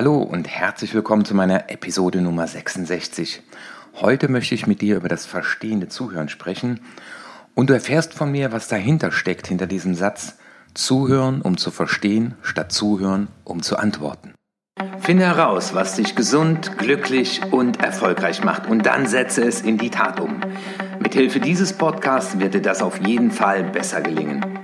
Hallo und herzlich willkommen zu meiner Episode Nummer 66. Heute möchte ich mit dir über das verstehende Zuhören sprechen und du erfährst von mir, was dahinter steckt, hinter diesem Satz Zuhören, um zu verstehen, statt Zuhören, um zu antworten. Finde heraus, was dich gesund, glücklich und erfolgreich macht und dann setze es in die Tat um. Mithilfe dieses Podcasts wird dir das auf jeden Fall besser gelingen.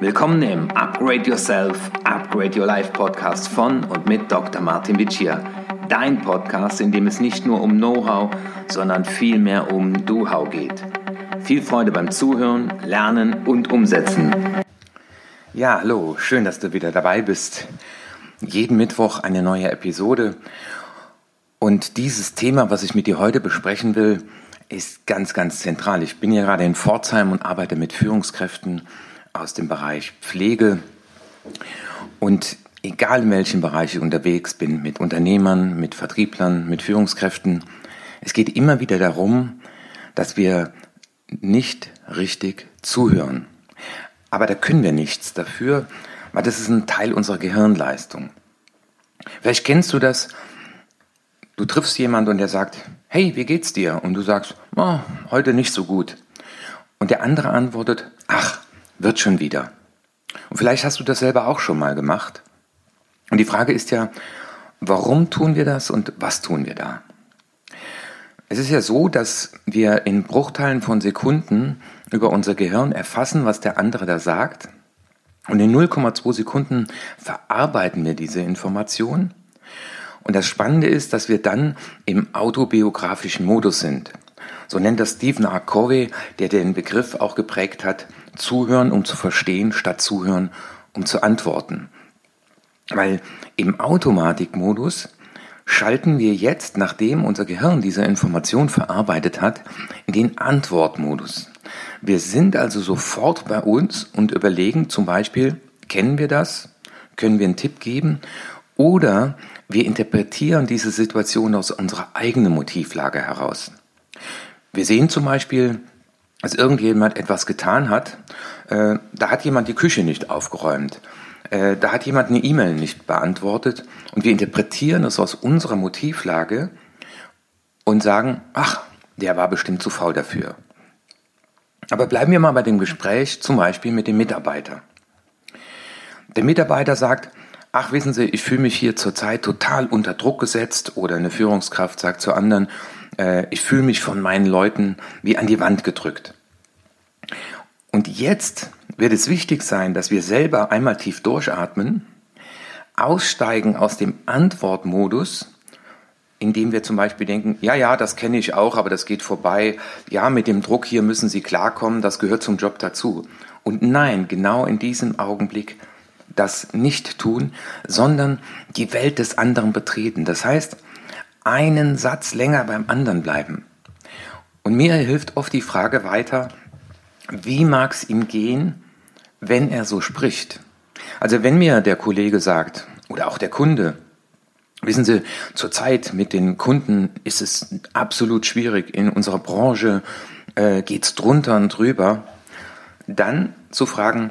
Willkommen im Upgrade Yourself, Upgrade Your Life Podcast von und mit Dr. Martin Vicia. Dein Podcast, in dem es nicht nur um Know-how, sondern vielmehr um Do-How geht. Viel Freude beim Zuhören, Lernen und Umsetzen. Ja, hallo, schön, dass du wieder dabei bist. Jeden Mittwoch eine neue Episode. Und dieses Thema, was ich mit dir heute besprechen will, ist ganz, ganz zentral. Ich bin hier gerade in Pforzheim und arbeite mit Führungskräften aus dem Bereich Pflege. Und egal in welchem Bereich ich unterwegs bin, mit Unternehmern, mit Vertrieblern, mit Führungskräften, es geht immer wieder darum, dass wir nicht richtig zuhören. Aber da können wir nichts dafür, weil das ist ein Teil unserer Gehirnleistung. Vielleicht kennst du das, du triffst jemanden und der sagt, hey, wie geht's dir? Und du sagst, oh, heute nicht so gut. Und der andere antwortet, ach, wird schon wieder. Und vielleicht hast du das selber auch schon mal gemacht. Und die Frage ist ja, warum tun wir das und was tun wir da? Es ist ja so, dass wir in Bruchteilen von Sekunden über unser Gehirn erfassen, was der andere da sagt. Und in 0,2 Sekunden verarbeiten wir diese Information. Und das Spannende ist, dass wir dann im autobiografischen Modus sind. So nennt das Stephen R. Covey, der den Begriff auch geprägt hat, zuhören, um zu verstehen, statt zuhören, um zu antworten. Weil im Automatikmodus schalten wir jetzt, nachdem unser Gehirn diese Information verarbeitet hat, in den Antwortmodus. Wir sind also sofort bei uns und überlegen zum Beispiel, kennen wir das? Können wir einen Tipp geben? Oder wir interpretieren diese Situation aus unserer eigenen Motivlage heraus. Wir sehen zum Beispiel, dass irgendjemand etwas getan hat, äh, da hat jemand die Küche nicht aufgeräumt, äh, da hat jemand eine E-Mail nicht beantwortet und wir interpretieren es aus unserer Motivlage und sagen, ach, der war bestimmt zu faul dafür. Aber bleiben wir mal bei dem Gespräch zum Beispiel mit dem Mitarbeiter. Der Mitarbeiter sagt, ach wissen Sie, ich fühle mich hier zurzeit total unter Druck gesetzt oder eine Führungskraft sagt zu anderen, äh, ich fühle mich von meinen Leuten wie an die Wand gedrückt. Und jetzt wird es wichtig sein, dass wir selber einmal tief durchatmen, aussteigen aus dem Antwortmodus, indem wir zum Beispiel denken, ja, ja, das kenne ich auch, aber das geht vorbei. Ja, mit dem Druck hier müssen Sie klarkommen, das gehört zum Job dazu. Und nein, genau in diesem Augenblick das nicht tun, sondern die Welt des anderen betreten. Das heißt, einen Satz länger beim anderen bleiben. Und mir hilft oft die Frage weiter, wie mag es ihm gehen, wenn er so spricht? Also wenn mir der Kollege sagt oder auch der Kunde, wissen Sie, zurzeit mit den Kunden ist es absolut schwierig, in unserer Branche äh, es drunter und drüber, dann zu fragen,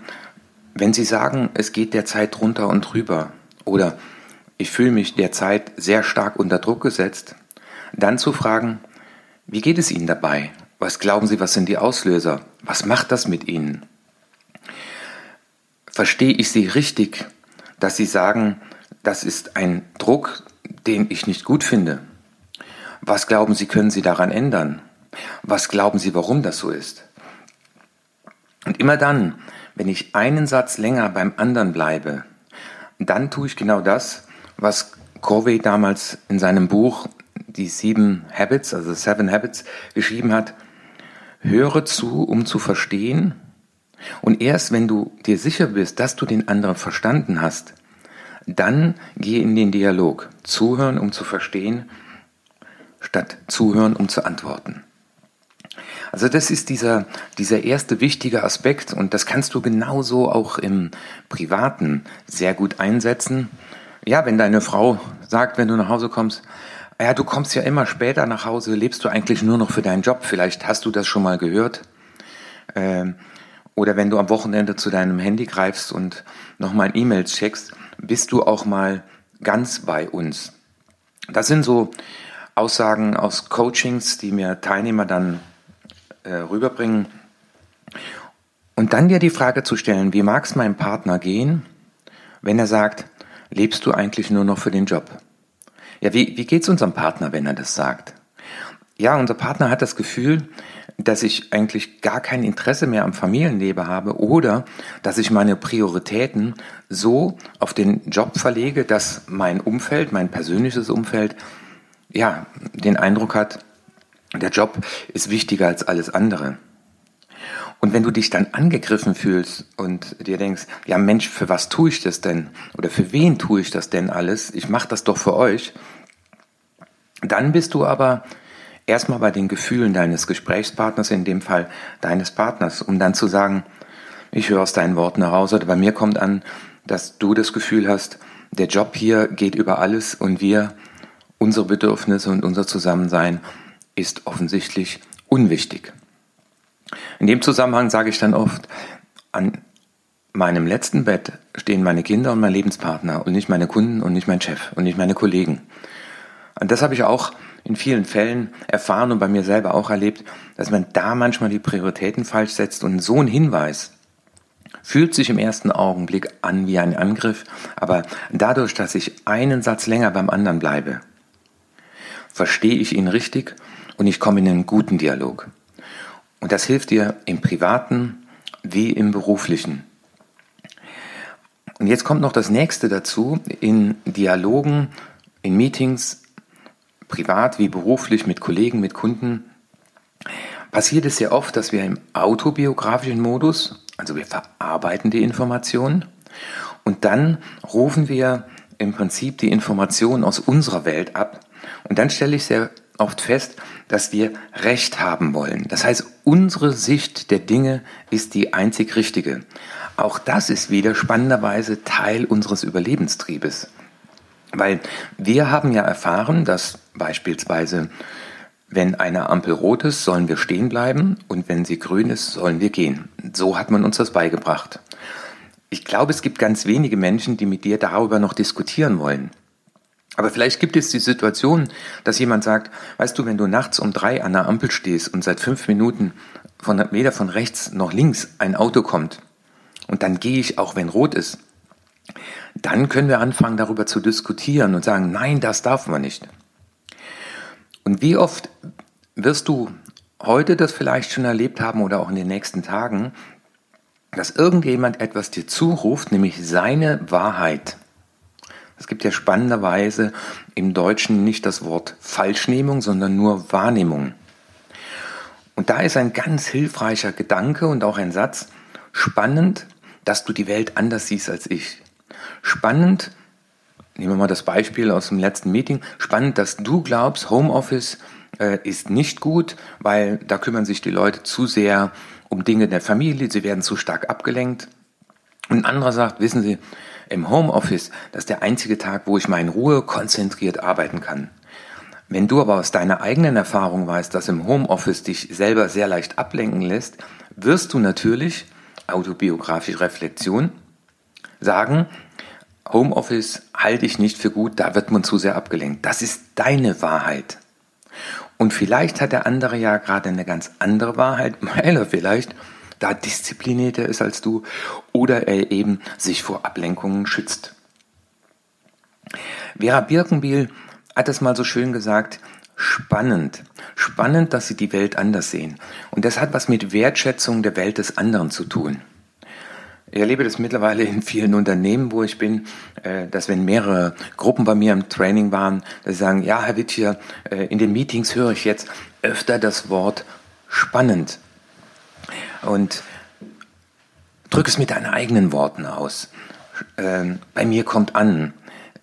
wenn Sie sagen, es geht derzeit drunter und drüber oder ich fühle mich derzeit sehr stark unter Druck gesetzt, dann zu fragen, wie geht es Ihnen dabei? Was glauben Sie, was sind die Auslöser? Was macht das mit Ihnen? Verstehe ich Sie richtig, dass Sie sagen, das ist ein Druck, den ich nicht gut finde? Was glauben Sie, können Sie daran ändern? Was glauben Sie, warum das so ist? Und immer dann, wenn ich einen Satz länger beim anderen bleibe, dann tue ich genau das, was Covey damals in seinem Buch die sieben Habits, also Seven Habits, geschrieben hat. Höre zu, um zu verstehen. Und erst wenn du dir sicher bist, dass du den anderen verstanden hast, dann geh in den Dialog. Zuhören, um zu verstehen, statt zuhören, um zu antworten. Also das ist dieser, dieser erste wichtige Aspekt und das kannst du genauso auch im Privaten sehr gut einsetzen ja, wenn deine Frau sagt, wenn du nach Hause kommst, ja, du kommst ja immer später nach Hause, lebst du eigentlich nur noch für deinen Job? Vielleicht hast du das schon mal gehört. Ähm, oder wenn du am Wochenende zu deinem Handy greifst und nochmal E-Mails checkst, bist du auch mal ganz bei uns. Das sind so Aussagen aus Coachings, die mir Teilnehmer dann äh, rüberbringen. Und dann dir die Frage zu stellen, wie mag es meinem Partner gehen, wenn er sagt, lebst du eigentlich nur noch für den Job? Ja, wie, wie geht es unserem Partner, wenn er das sagt? Ja, unser Partner hat das Gefühl, dass ich eigentlich gar kein Interesse mehr am Familienleben habe oder dass ich meine Prioritäten so auf den Job verlege, dass mein Umfeld, mein persönliches Umfeld, ja, den Eindruck hat, der Job ist wichtiger als alles andere. Und wenn du dich dann angegriffen fühlst und dir denkst, ja Mensch, für was tue ich das denn? Oder für wen tue ich das denn alles? Ich mache das doch für euch. Dann bist du aber erstmal bei den Gefühlen deines Gesprächspartners, in dem Fall deines Partners, um dann zu sagen, ich höre aus deinen Worten heraus oder bei mir kommt an, dass du das Gefühl hast, der Job hier geht über alles und wir, unsere Bedürfnisse und unser Zusammensein ist offensichtlich unwichtig. In dem Zusammenhang sage ich dann oft, an meinem letzten Bett stehen meine Kinder und mein Lebenspartner und nicht meine Kunden und nicht mein Chef und nicht meine Kollegen. Und das habe ich auch in vielen Fällen erfahren und bei mir selber auch erlebt, dass man da manchmal die Prioritäten falsch setzt und so ein Hinweis fühlt sich im ersten Augenblick an wie ein Angriff, aber dadurch, dass ich einen Satz länger beim anderen bleibe, verstehe ich ihn richtig und ich komme in einen guten Dialog. Und das hilft dir im privaten wie im beruflichen. Und jetzt kommt noch das nächste dazu. In Dialogen, in Meetings, privat wie beruflich, mit Kollegen, mit Kunden, passiert es sehr oft, dass wir im autobiografischen Modus, also wir verarbeiten die Informationen und dann rufen wir im Prinzip die Informationen aus unserer Welt ab. Und dann stelle ich sehr oft fest, dass wir Recht haben wollen. Das heißt, unsere Sicht der Dinge ist die einzig richtige. Auch das ist wieder spannenderweise Teil unseres Überlebenstriebes. Weil wir haben ja erfahren, dass beispielsweise, wenn eine Ampel rot ist, sollen wir stehen bleiben und wenn sie grün ist, sollen wir gehen. So hat man uns das beigebracht. Ich glaube, es gibt ganz wenige Menschen, die mit dir darüber noch diskutieren wollen. Aber vielleicht gibt es die Situation, dass jemand sagt, weißt du, wenn du nachts um drei an der Ampel stehst und seit fünf Minuten von, weder von rechts noch links ein Auto kommt und dann gehe ich auch, wenn rot ist, dann können wir anfangen darüber zu diskutieren und sagen, nein, das darf man nicht. Und wie oft wirst du heute das vielleicht schon erlebt haben oder auch in den nächsten Tagen, dass irgendjemand etwas dir zuruft, nämlich seine Wahrheit. Es gibt ja spannenderweise im Deutschen nicht das Wort Falschnehmung, sondern nur Wahrnehmung. Und da ist ein ganz hilfreicher Gedanke und auch ein Satz, spannend, dass du die Welt anders siehst als ich. Spannend, nehmen wir mal das Beispiel aus dem letzten Meeting, spannend, dass du glaubst, Homeoffice äh, ist nicht gut, weil da kümmern sich die Leute zu sehr um Dinge der Familie, sie werden zu stark abgelenkt. Und ein anderer sagt, wissen Sie, im Homeoffice, das ist der einzige Tag, wo ich mal in Ruhe konzentriert arbeiten kann. Wenn du aber aus deiner eigenen Erfahrung weißt, dass im Homeoffice dich selber sehr leicht ablenken lässt, wirst du natürlich, autobiografische Reflexion, sagen, Homeoffice halte ich nicht für gut, da wird man zu sehr abgelenkt. Das ist deine Wahrheit. Und vielleicht hat der andere ja gerade eine ganz andere Wahrheit, weil er vielleicht da disziplinierter ist als du oder er eben sich vor Ablenkungen schützt. Vera Birkenbiel hat es mal so schön gesagt, spannend. Spannend, dass sie die Welt anders sehen. Und das hat was mit Wertschätzung der Welt des anderen zu tun. Ich erlebe das mittlerweile in vielen Unternehmen, wo ich bin, äh, dass wenn mehrere Gruppen bei mir im Training waren, dass sie sagen, ja, Herr Wittier, äh, in den Meetings höre ich jetzt öfter das Wort spannend. Und drück es mit deinen eigenen Worten aus. Ähm, bei mir kommt an,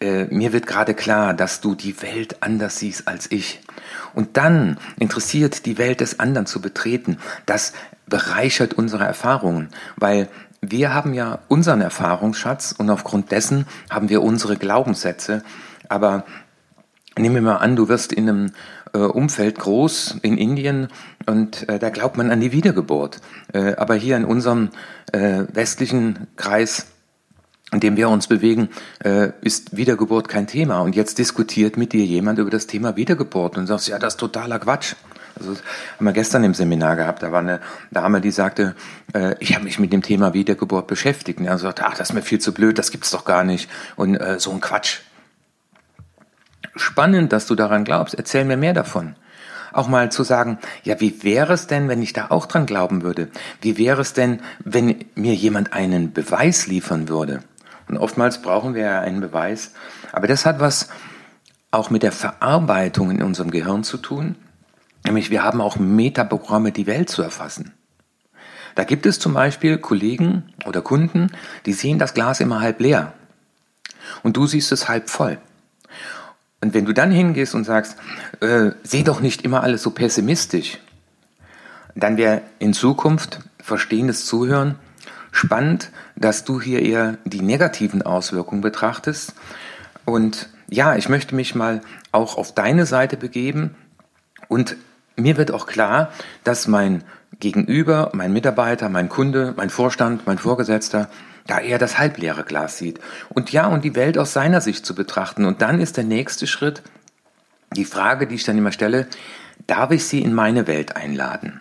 äh, mir wird gerade klar, dass du die Welt anders siehst als ich. Und dann interessiert die Welt des anderen zu betreten. Das bereichert unsere Erfahrungen, weil wir haben ja unseren Erfahrungsschatz und aufgrund dessen haben wir unsere Glaubenssätze. Aber nehmen wir mal an, du wirst in einem Umfeld groß in Indien und äh, da glaubt man an die Wiedergeburt. Äh, aber hier in unserem äh, westlichen Kreis in dem wir uns bewegen, äh, ist Wiedergeburt kein Thema. Und jetzt diskutiert mit dir jemand über das Thema Wiedergeburt und sagst, ja, das ist totaler Quatsch. Also haben wir gestern im Seminar gehabt, da war eine Dame, die sagte, äh, ich habe mich mit dem Thema Wiedergeburt beschäftigt. Und er sagte, ach, das ist mir viel zu blöd, das gibt's doch gar nicht. Und äh, so ein Quatsch. Spannend, dass du daran glaubst. Erzähl mir mehr davon. Auch mal zu sagen, ja, wie wäre es denn, wenn ich da auch dran glauben würde? Wie wäre es denn, wenn mir jemand einen Beweis liefern würde? Und oftmals brauchen wir ja einen Beweis. Aber das hat was auch mit der Verarbeitung in unserem Gehirn zu tun. Nämlich wir haben auch Metaprogramme, die Welt zu erfassen. Da gibt es zum Beispiel Kollegen oder Kunden, die sehen das Glas immer halb leer. Und du siehst es halb voll. Und wenn du dann hingehst und sagst, äh, seh doch nicht immer alles so pessimistisch, dann wäre in Zukunft verstehendes Zuhören spannend, dass du hier eher die negativen Auswirkungen betrachtest. Und ja, ich möchte mich mal auch auf deine Seite begeben und mir wird auch klar, dass mein Gegenüber, mein Mitarbeiter, mein Kunde, mein Vorstand, mein Vorgesetzter da eher das halbleere Glas sieht. Und ja, und die Welt aus seiner Sicht zu betrachten. Und dann ist der nächste Schritt die Frage, die ich dann immer stelle, darf ich sie in meine Welt einladen?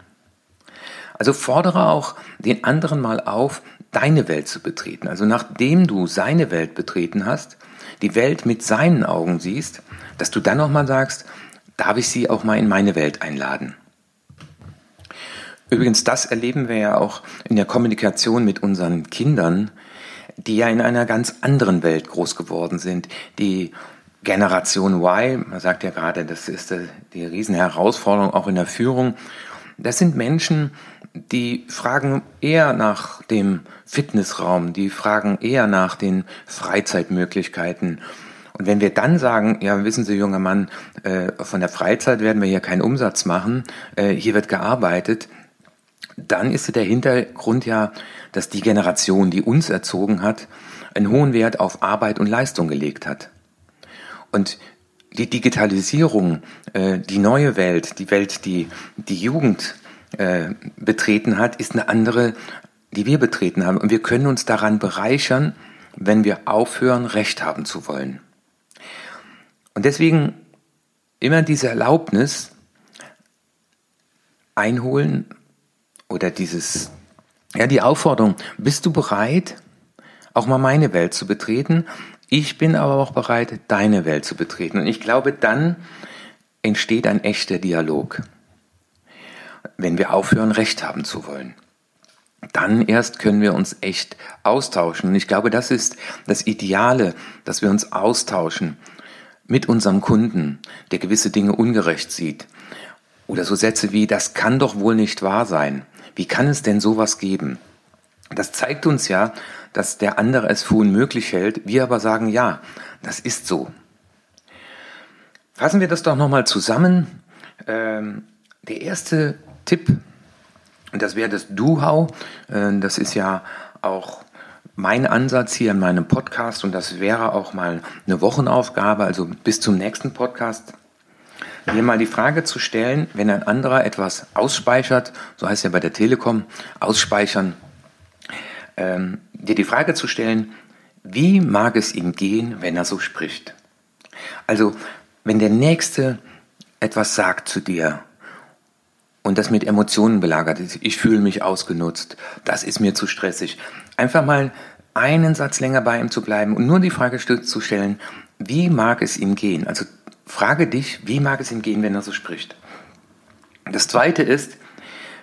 Also fordere auch den anderen mal auf, deine Welt zu betreten. Also nachdem du seine Welt betreten hast, die Welt mit seinen Augen siehst, dass du dann nochmal sagst, darf ich sie auch mal in meine Welt einladen? Übrigens, das erleben wir ja auch in der Kommunikation mit unseren Kindern, die ja in einer ganz anderen Welt groß geworden sind. Die Generation Y, man sagt ja gerade, das ist die Riesenherausforderung auch in der Führung. Das sind Menschen, die fragen eher nach dem Fitnessraum, die fragen eher nach den Freizeitmöglichkeiten. Und wenn wir dann sagen, ja, wissen Sie, junger Mann, äh, von der Freizeit werden wir hier keinen Umsatz machen, äh, hier wird gearbeitet, dann ist der Hintergrund ja, dass die Generation, die uns erzogen hat, einen hohen Wert auf Arbeit und Leistung gelegt hat. Und die Digitalisierung, äh, die neue Welt, die Welt, die die Jugend äh, betreten hat, ist eine andere, die wir betreten haben. Und wir können uns daran bereichern, wenn wir aufhören, Recht haben zu wollen. Und deswegen immer diese Erlaubnis einholen, oder dieses, ja, die Aufforderung, bist du bereit, auch mal meine Welt zu betreten? Ich bin aber auch bereit, deine Welt zu betreten. Und ich glaube, dann entsteht ein echter Dialog. Wenn wir aufhören, Recht haben zu wollen. Dann erst können wir uns echt austauschen. Und ich glaube, das ist das Ideale, dass wir uns austauschen mit unserem Kunden, der gewisse Dinge ungerecht sieht. Oder so Sätze wie, das kann doch wohl nicht wahr sein. Wie kann es denn sowas geben? Das zeigt uns ja, dass der andere es für unmöglich hält, wir aber sagen, ja, das ist so. Fassen wir das doch nochmal zusammen. Ähm, der erste Tipp, das wäre das Do-How. Äh, das ist ja auch mein Ansatz hier in meinem Podcast und das wäre auch mal eine Wochenaufgabe, also bis zum nächsten Podcast mir mal die Frage zu stellen, wenn ein anderer etwas ausspeichert, so heißt ja bei der Telekom, ausspeichern, ähm, dir die Frage zu stellen, wie mag es ihm gehen, wenn er so spricht? Also, wenn der Nächste etwas sagt zu dir und das mit Emotionen belagert ist, ich fühle mich ausgenutzt, das ist mir zu stressig, einfach mal einen Satz länger bei ihm zu bleiben und nur die Frage zu stellen, wie mag es ihm gehen? Also frage dich, wie mag es ihm gehen, wenn er so spricht. Das zweite ist,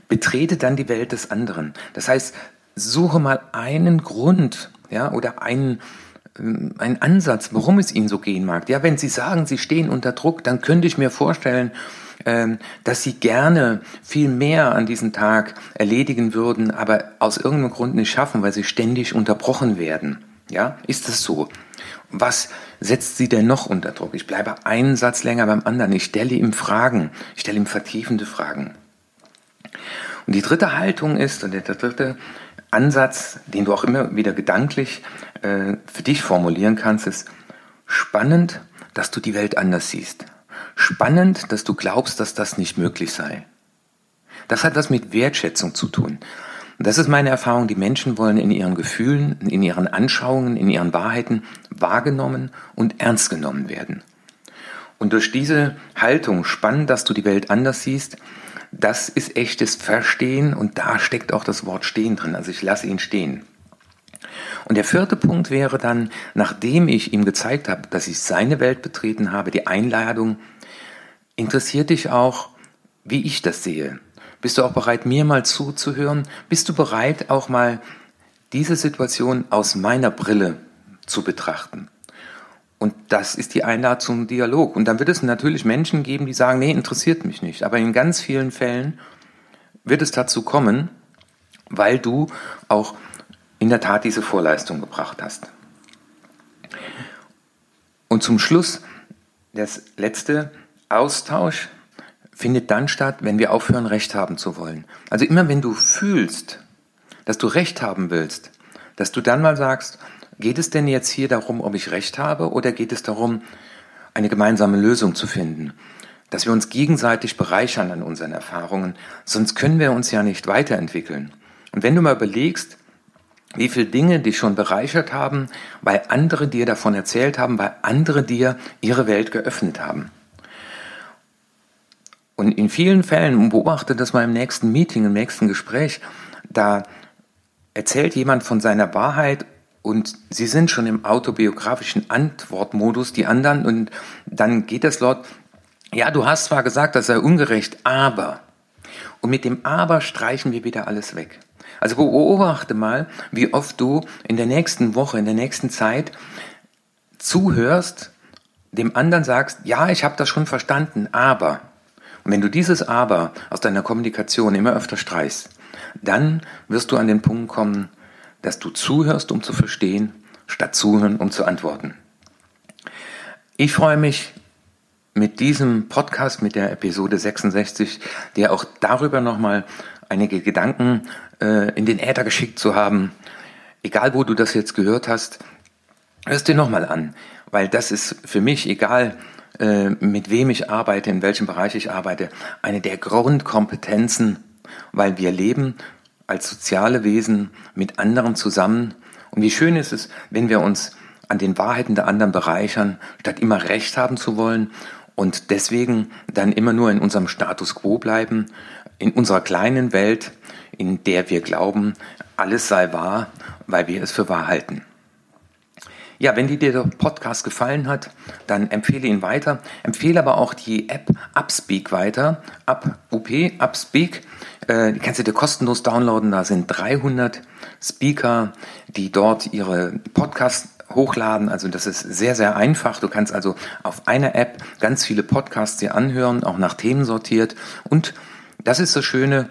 betrete dann die Welt des anderen. Das heißt, suche mal einen Grund, ja, oder einen, ähm, einen Ansatz, warum es ihnen so gehen mag. Ja, wenn Sie sagen, Sie stehen unter Druck, dann könnte ich mir vorstellen, ähm, dass Sie gerne viel mehr an diesem Tag erledigen würden, aber aus irgendeinem Grund nicht schaffen, weil Sie ständig unterbrochen werden. Ja, ist das so? Was setzt sie denn noch unter Druck? Ich bleibe einen Satz länger beim anderen. Ich stelle ihm Fragen. Ich stelle ihm vertiefende Fragen. Und die dritte Haltung ist, und der dritte Ansatz, den du auch immer wieder gedanklich äh, für dich formulieren kannst, ist spannend, dass du die Welt anders siehst. Spannend, dass du glaubst, dass das nicht möglich sei. Das hat was mit Wertschätzung zu tun. Und das ist meine Erfahrung, die Menschen wollen in ihren Gefühlen, in ihren Anschauungen, in ihren Wahrheiten wahrgenommen und ernst genommen werden. Und durch diese Haltung, spannend, dass du die Welt anders siehst, das ist echtes Verstehen und da steckt auch das Wort stehen drin. Also ich lasse ihn stehen. Und der vierte Punkt wäre dann, nachdem ich ihm gezeigt habe, dass ich seine Welt betreten habe, die Einladung, interessiert dich auch, wie ich das sehe. Bist du auch bereit, mir mal zuzuhören? Bist du bereit, auch mal diese Situation aus meiner Brille zu betrachten? Und das ist die Einladung zum Dialog. Und dann wird es natürlich Menschen geben, die sagen, nee, interessiert mich nicht. Aber in ganz vielen Fällen wird es dazu kommen, weil du auch in der Tat diese Vorleistung gebracht hast. Und zum Schluss, das letzte Austausch findet dann statt, wenn wir aufhören, Recht haben zu wollen. Also immer wenn du fühlst, dass du Recht haben willst, dass du dann mal sagst, Geht es denn jetzt hier darum, ob ich recht habe, oder geht es darum, eine gemeinsame Lösung zu finden? Dass wir uns gegenseitig bereichern an unseren Erfahrungen, sonst können wir uns ja nicht weiterentwickeln. Und wenn du mal überlegst, wie viele Dinge dich schon bereichert haben, weil andere dir davon erzählt haben, weil andere dir ihre Welt geöffnet haben. Und in vielen Fällen, beobachte das mal im nächsten Meeting, im nächsten Gespräch, da erzählt jemand von seiner Wahrheit und sie sind schon im autobiografischen Antwortmodus, die anderen, und dann geht es laut, ja, du hast zwar gesagt, das sei ungerecht, aber. Und mit dem aber streichen wir wieder alles weg. Also beobachte mal, wie oft du in der nächsten Woche, in der nächsten Zeit zuhörst, dem anderen sagst, ja, ich habe das schon verstanden, aber. Und wenn du dieses aber aus deiner Kommunikation immer öfter streichst, dann wirst du an den Punkt kommen, dass du zuhörst, um zu verstehen, statt zuhören, um zu antworten. Ich freue mich mit diesem Podcast, mit der Episode 66, dir auch darüber nochmal einige Gedanken äh, in den Äther geschickt zu haben. Egal, wo du das jetzt gehört hast, hörst dir nochmal an, weil das ist für mich, egal äh, mit wem ich arbeite, in welchem Bereich ich arbeite, eine der Grundkompetenzen, weil wir leben als soziale Wesen mit anderen zusammen. Und wie schön ist es, wenn wir uns an den Wahrheiten der anderen bereichern, statt immer Recht haben zu wollen und deswegen dann immer nur in unserem Status quo bleiben, in unserer kleinen Welt, in der wir glauben, alles sei wahr, weil wir es für wahr halten. Ja, wenn dir der Podcast gefallen hat, dann empfehle ihn weiter. Empfehle aber auch die App Upspeak weiter. Up, UP, Upspeak. Äh, die kannst du dir kostenlos downloaden. Da sind 300 Speaker, die dort ihre Podcasts hochladen. Also das ist sehr, sehr einfach. Du kannst also auf einer App ganz viele Podcasts dir anhören, auch nach Themen sortiert. Und das ist das Schöne,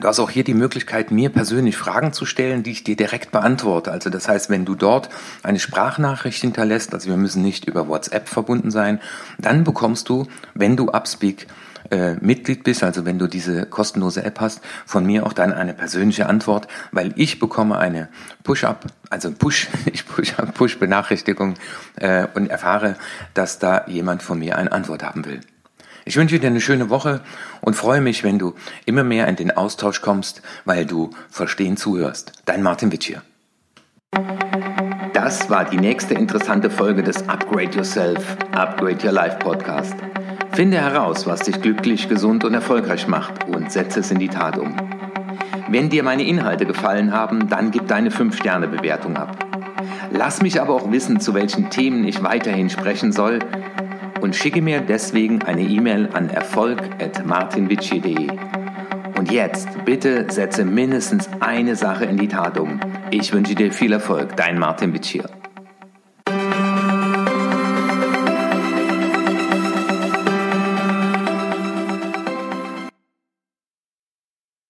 Du hast auch hier die Möglichkeit, mir persönlich Fragen zu stellen, die ich dir direkt beantworte. Also das heißt, wenn du dort eine Sprachnachricht hinterlässt, also wir müssen nicht über WhatsApp verbunden sein, dann bekommst du, wenn du Upspeak äh, Mitglied bist, also wenn du diese kostenlose App hast, von mir auch dann eine persönliche Antwort, weil ich bekomme eine Push-up, also Push, ich Push-up, Push-Benachrichtigung äh, und erfahre, dass da jemand von mir eine Antwort haben will. Ich wünsche dir eine schöne Woche und freue mich, wenn du immer mehr in den Austausch kommst, weil du verstehen zuhörst. Dein Martin Witsch hier. Das war die nächste interessante Folge des Upgrade Yourself, Upgrade Your Life Podcast. Finde heraus, was dich glücklich, gesund und erfolgreich macht und setze es in die Tat um. Wenn dir meine Inhalte gefallen haben, dann gib deine 5-Sterne-Bewertung ab. Lass mich aber auch wissen, zu welchen Themen ich weiterhin sprechen soll und schicke mir deswegen eine E-Mail an erfolg.martinvici.de. Und jetzt bitte setze mindestens eine Sache in die Tat um. Ich wünsche dir viel Erfolg, dein Martin Vici.